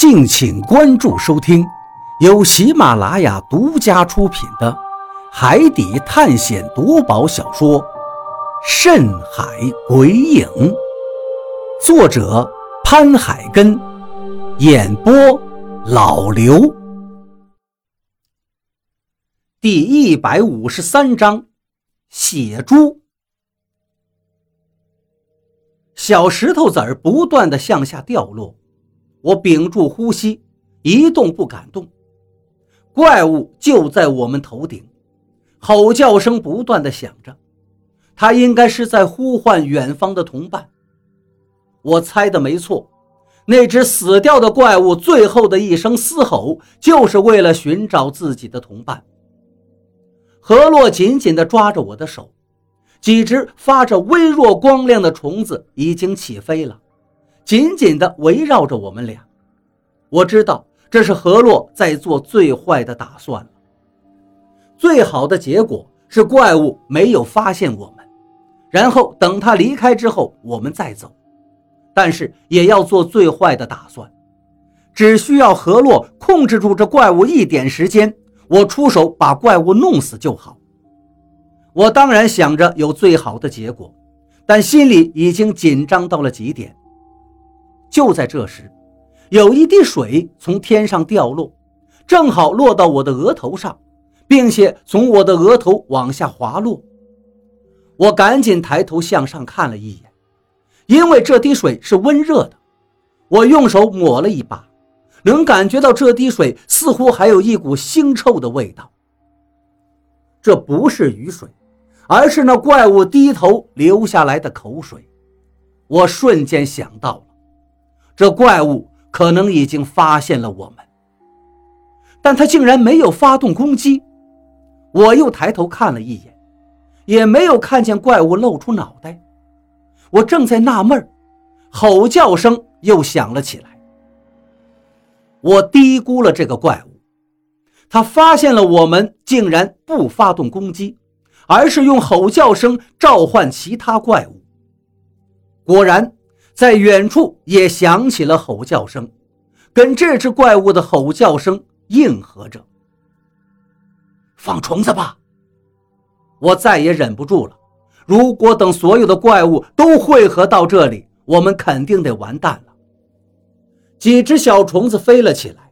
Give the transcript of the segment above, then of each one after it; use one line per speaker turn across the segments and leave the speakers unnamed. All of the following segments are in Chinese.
敬请关注收听，由喜马拉雅独家出品的《海底探险夺宝小说》《深海鬼影》，作者潘海根，演播老刘。第一百五十三章，血珠。小石头子儿不断的向下掉落。我屏住呼吸，一动不敢动。怪物就在我们头顶，吼叫声不断的响着，它应该是在呼唤远方的同伴。我猜的没错，那只死掉的怪物最后的一声嘶吼，就是为了寻找自己的同伴。何洛紧紧地抓着我的手，几只发着微弱光亮的虫子已经起飞了。紧紧地围绕着我们俩，我知道这是何洛在做最坏的打算了。最好的结果是怪物没有发现我们，然后等他离开之后我们再走。但是也要做最坏的打算，只需要何洛控制住这怪物一点时间，我出手把怪物弄死就好。我当然想着有最好的结果，但心里已经紧张到了极点。就在这时，有一滴水从天上掉落，正好落到我的额头上，并且从我的额头往下滑落。我赶紧抬头向上看了一眼，因为这滴水是温热的。我用手抹了一把，能感觉到这滴水似乎还有一股腥臭的味道。这不是雨水，而是那怪物低头流下来的口水。我瞬间想到。这怪物可能已经发现了我们，但他竟然没有发动攻击。我又抬头看了一眼，也没有看见怪物露出脑袋。我正在纳闷吼叫声又响了起来。我低估了这个怪物，他发现了我们，竟然不发动攻击，而是用吼叫声召唤其他怪物。果然。在远处也响起了吼叫声，跟这只怪物的吼叫声应和着。放虫子吧！我再也忍不住了。如果等所有的怪物都汇合到这里，我们肯定得完蛋了。几只小虫子飞了起来，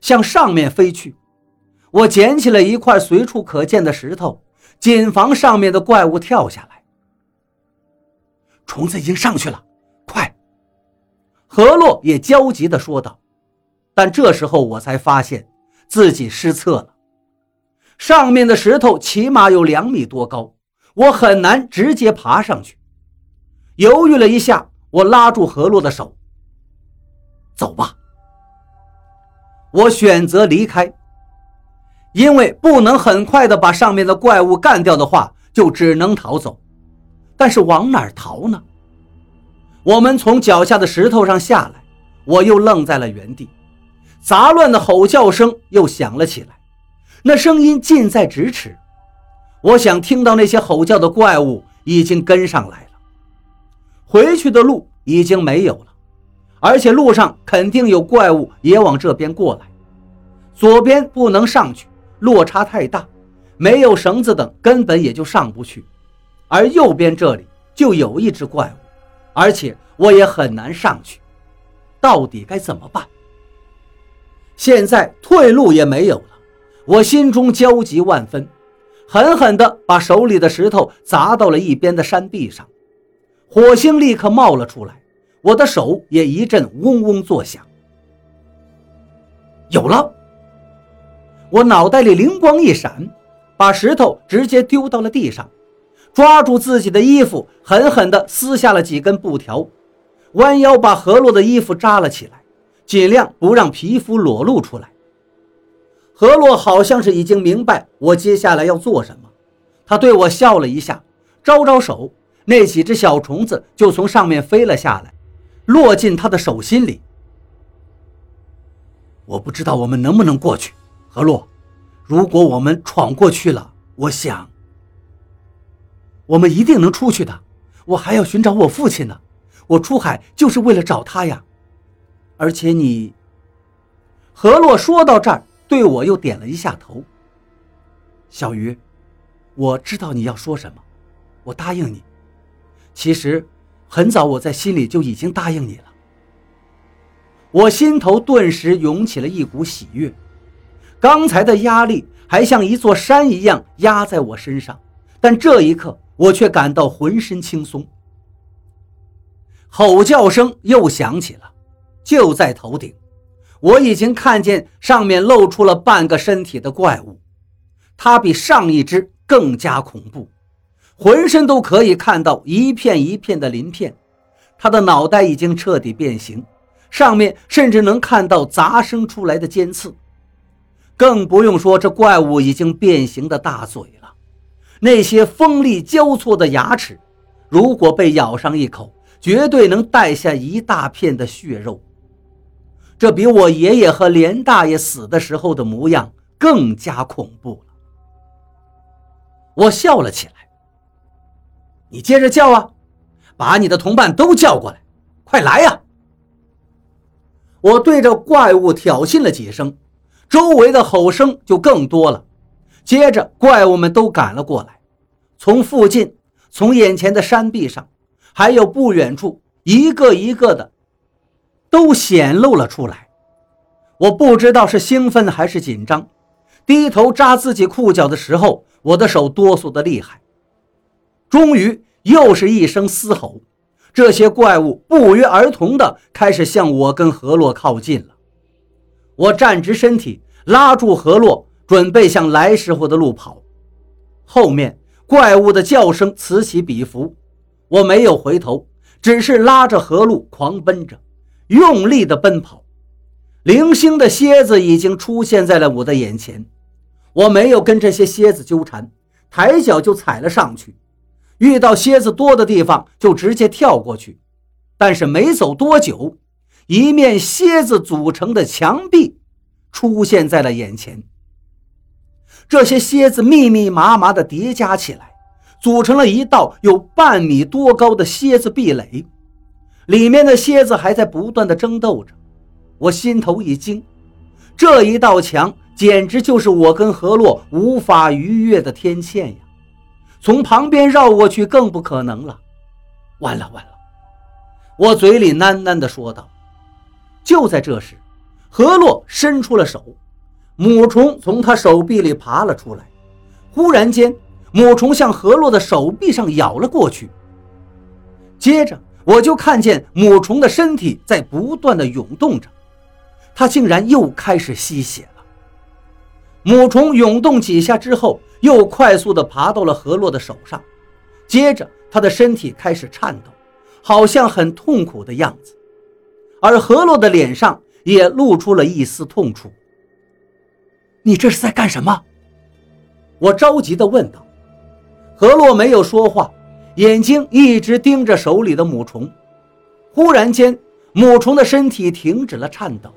向上面飞去。我捡起了一块随处可见的石头，谨防上面的怪物跳下来。虫子已经上去了。何洛也焦急地说道，但这时候我才发现自己失策了。上面的石头起码有两米多高，我很难直接爬上去。犹豫了一下，我拉住何洛的手：“走吧。”我选择离开，因为不能很快的把上面的怪物干掉的话，就只能逃走。但是往哪逃呢？我们从脚下的石头上下来，我又愣在了原地，杂乱的吼叫声又响了起来，那声音近在咫尺。我想听到那些吼叫的怪物已经跟上来了，回去的路已经没有了，而且路上肯定有怪物也往这边过来。左边不能上去，落差太大，没有绳子等根本也就上不去，而右边这里就有一只怪物。而且我也很难上去，到底该怎么办？现在退路也没有了，我心中焦急万分，狠狠地把手里的石头砸到了一边的山壁上，火星立刻冒了出来，我的手也一阵嗡嗡作响。有了！我脑袋里灵光一闪，把石头直接丢到了地上。抓住自己的衣服，狠狠地撕下了几根布条，弯腰把何洛的衣服扎了起来，尽量不让皮肤裸露出来。何洛好像是已经明白我接下来要做什么，他对我笑了一下，招招手，那几只小虫子就从上面飞了下来，落进他的手心里。我不知道我们能不能过去，何洛，如果我们闯过去了，我想。我们一定能出去的，我还要寻找我父亲呢。我出海就是为了找他呀。而且你，何洛说到这儿，对我又点了一下头。小鱼，我知道你要说什么，我答应你。其实，很早我在心里就已经答应你了。我心头顿时涌起了一股喜悦，刚才的压力还像一座山一样压在我身上，但这一刻我却感到浑身轻松。吼叫声又响起了，就在头顶。我已经看见上面露出了半个身体的怪物，它比上一只更加恐怖，浑身都可以看到一片一片的鳞片，它的脑袋已经彻底变形，上面甚至能看到砸生出来的尖刺，更不用说这怪物已经变形的大嘴了，那些锋利交错的牙齿，如果被咬上一口，绝对能带下一大片的血肉。这比我爷爷和连大爷死的时候的模样更加恐怖了。我笑了起来。你接着叫啊，把你的同伴都叫过来，快来呀！我对着怪物挑衅了几声，周围的吼声就更多了。接着，怪物们都赶了过来，从附近，从眼前的山壁上，还有不远处，一个一个的。都显露了出来，我不知道是兴奋还是紧张，低头扎自己裤脚的时候，我的手哆嗦的厉害。终于，又是一声嘶吼，这些怪物不约而同的开始向我跟何洛靠近了。我站直身体，拉住何洛，准备向来时候的路跑。后面怪物的叫声此起彼伏，我没有回头，只是拉着何路狂奔着。用力的奔跑，零星的蝎子已经出现在了我的眼前。我没有跟这些蝎子纠缠，抬脚就踩了上去。遇到蝎子多的地方就直接跳过去。但是没走多久，一面蝎子组成的墙壁出现在了眼前。这些蝎子密密麻麻的叠加起来，组成了一道有半米多高的蝎子壁垒。里面的蝎子还在不断的争斗着，我心头一惊，这一道墙简直就是我跟何洛无法逾越的天堑呀！从旁边绕过去更不可能了。完了完了！我嘴里喃喃地说道。就在这时，何洛伸出了手，母虫从他手臂里爬了出来。忽然间，母虫向何洛的手臂上咬了过去，接着。我就看见母虫的身体在不断的涌动着，它竟然又开始吸血了。母虫涌动几下之后，又快速的爬到了何洛的手上，接着他的身体开始颤抖，好像很痛苦的样子，而何洛的脸上也露出了一丝痛楚。你这是在干什么？我着急的问道。何洛没有说话。眼睛一直盯着手里的母虫，忽然间，母虫的身体停止了颤抖，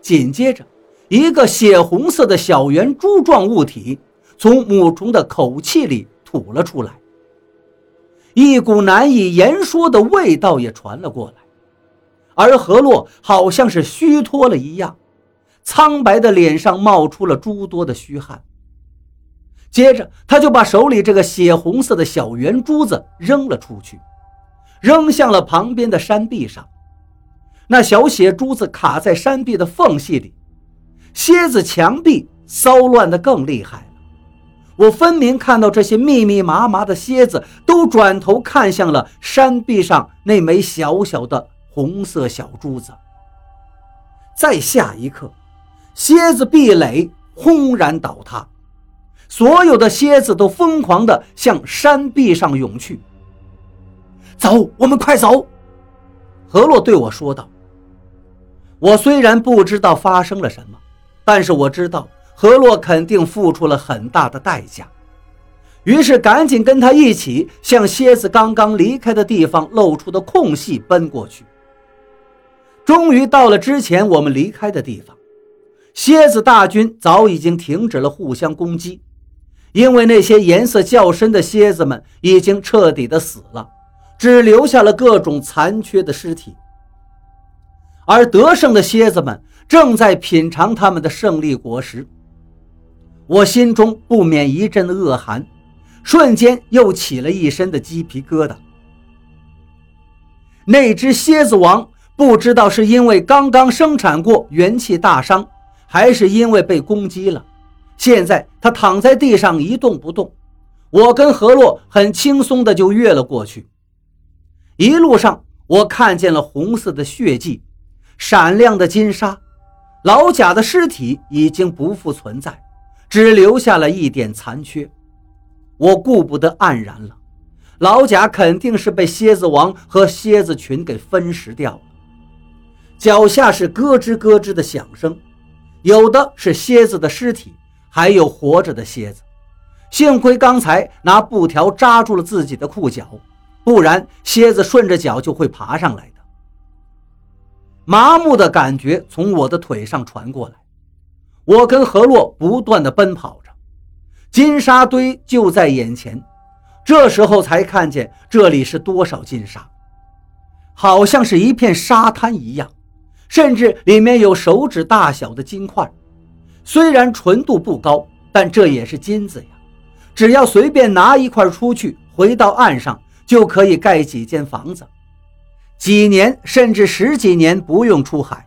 紧接着，一个血红色的小圆珠状物体从母虫的口气里吐了出来，一股难以言说的味道也传了过来，而何洛好像是虚脱了一样，苍白的脸上冒出了诸多的虚汗。接着，他就把手里这个血红色的小圆珠子扔了出去，扔向了旁边的山壁上。那小血珠子卡在山壁的缝隙里，蝎子墙壁骚乱的更厉害了。我分明看到这些密密麻麻的蝎子都转头看向了山壁上那枚小小的红色小珠子。在下一刻，蝎子壁垒轰然倒塌。所有的蝎子都疯狂地向山壁上涌去。走，我们快走！何洛对我说道。我虽然不知道发生了什么，但是我知道何洛肯定付出了很大的代价，于是赶紧跟他一起向蝎子刚刚离开的地方露出的空隙奔过去。终于到了之前我们离开的地方，蝎子大军早已经停止了互相攻击。因为那些颜色较深的蝎子们已经彻底的死了，只留下了各种残缺的尸体。而得胜的蝎子们正在品尝他们的胜利果实。我心中不免一阵恶寒，瞬间又起了一身的鸡皮疙瘩。那只蝎子王不知道是因为刚刚生产过元气大伤，还是因为被攻击了，现在他躺在地上一动不动。我跟何洛很轻松的就越了过去。一路上，我看见了红色的血迹，闪亮的金沙，老贾的尸体已经不复存在，只留下了一点残缺。我顾不得黯然了。老贾肯定是被蝎子王和蝎子群给分食掉了。脚下是咯吱咯吱的响声，有的是蝎子的尸体，还有活着的蝎子。幸亏刚才拿布条扎住了自己的裤脚，不然蝎子顺着脚就会爬上来的。麻木的感觉从我的腿上传过来，我跟何洛不断的奔跑着，金沙堆就在眼前。这时候才看见这里是多少金沙，好像是一片沙滩一样，甚至里面有手指大小的金块。虽然纯度不高，但这也是金子呀！只要随便拿一块出去，回到岸上就可以盖几间房子，几年甚至十几年不用出海。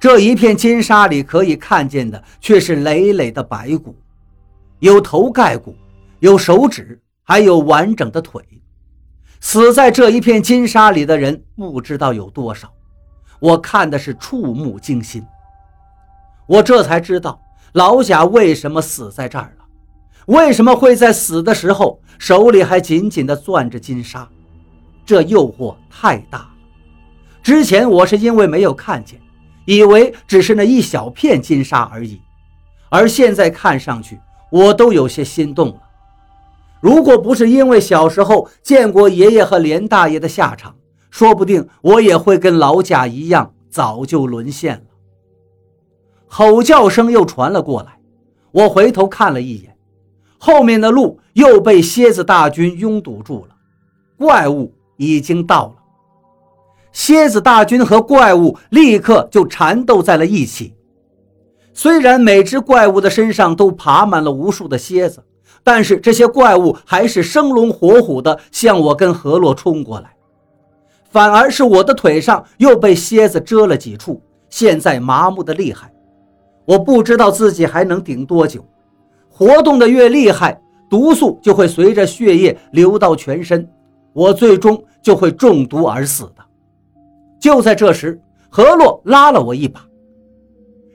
这一片金沙里可以看见的却是累累的白骨，有头盖骨，有手指。还有完整的腿，死在这一片金沙里的人不知道有多少，我看的是触目惊心。我这才知道老贾为什么死在这儿了，为什么会在死的时候手里还紧紧地攥着金沙，这诱惑太大了。之前我是因为没有看见，以为只是那一小片金沙而已，而现在看上去，我都有些心动了。如果不是因为小时候见过爷爷和连大爷的下场，说不定我也会跟老贾一样，早就沦陷了。吼叫声又传了过来，我回头看了一眼，后面的路又被蝎子大军拥堵住了，怪物已经到了。蝎子大军和怪物立刻就缠斗在了一起，虽然每只怪物的身上都爬满了无数的蝎子。但是这些怪物还是生龙活虎的向我跟何洛冲过来，反而是我的腿上又被蝎子蛰了几处，现在麻木的厉害。我不知道自己还能顶多久，活动的越厉害，毒素就会随着血液流到全身，我最终就会中毒而死的。就在这时，何洛拉了我一把，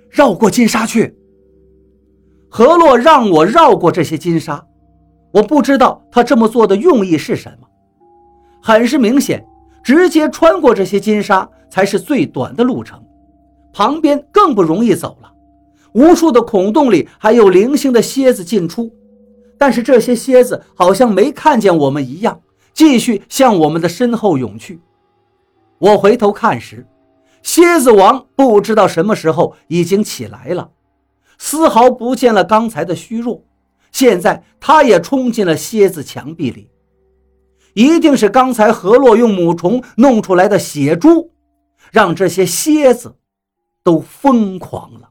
绕过金沙去。何洛让我绕过这些金沙，我不知道他这么做的用意是什么。很是明显，直接穿过这些金沙才是最短的路程，旁边更不容易走了。无数的孔洞里还有零星的蝎子进出，但是这些蝎子好像没看见我们一样，继续向我们的身后涌去。我回头看时，蝎子王不知道什么时候已经起来了。丝毫不见了刚才的虚弱，现在他也冲进了蝎子墙壁里，一定是刚才何洛用母虫弄出来的血珠，让这些蝎子都疯狂了。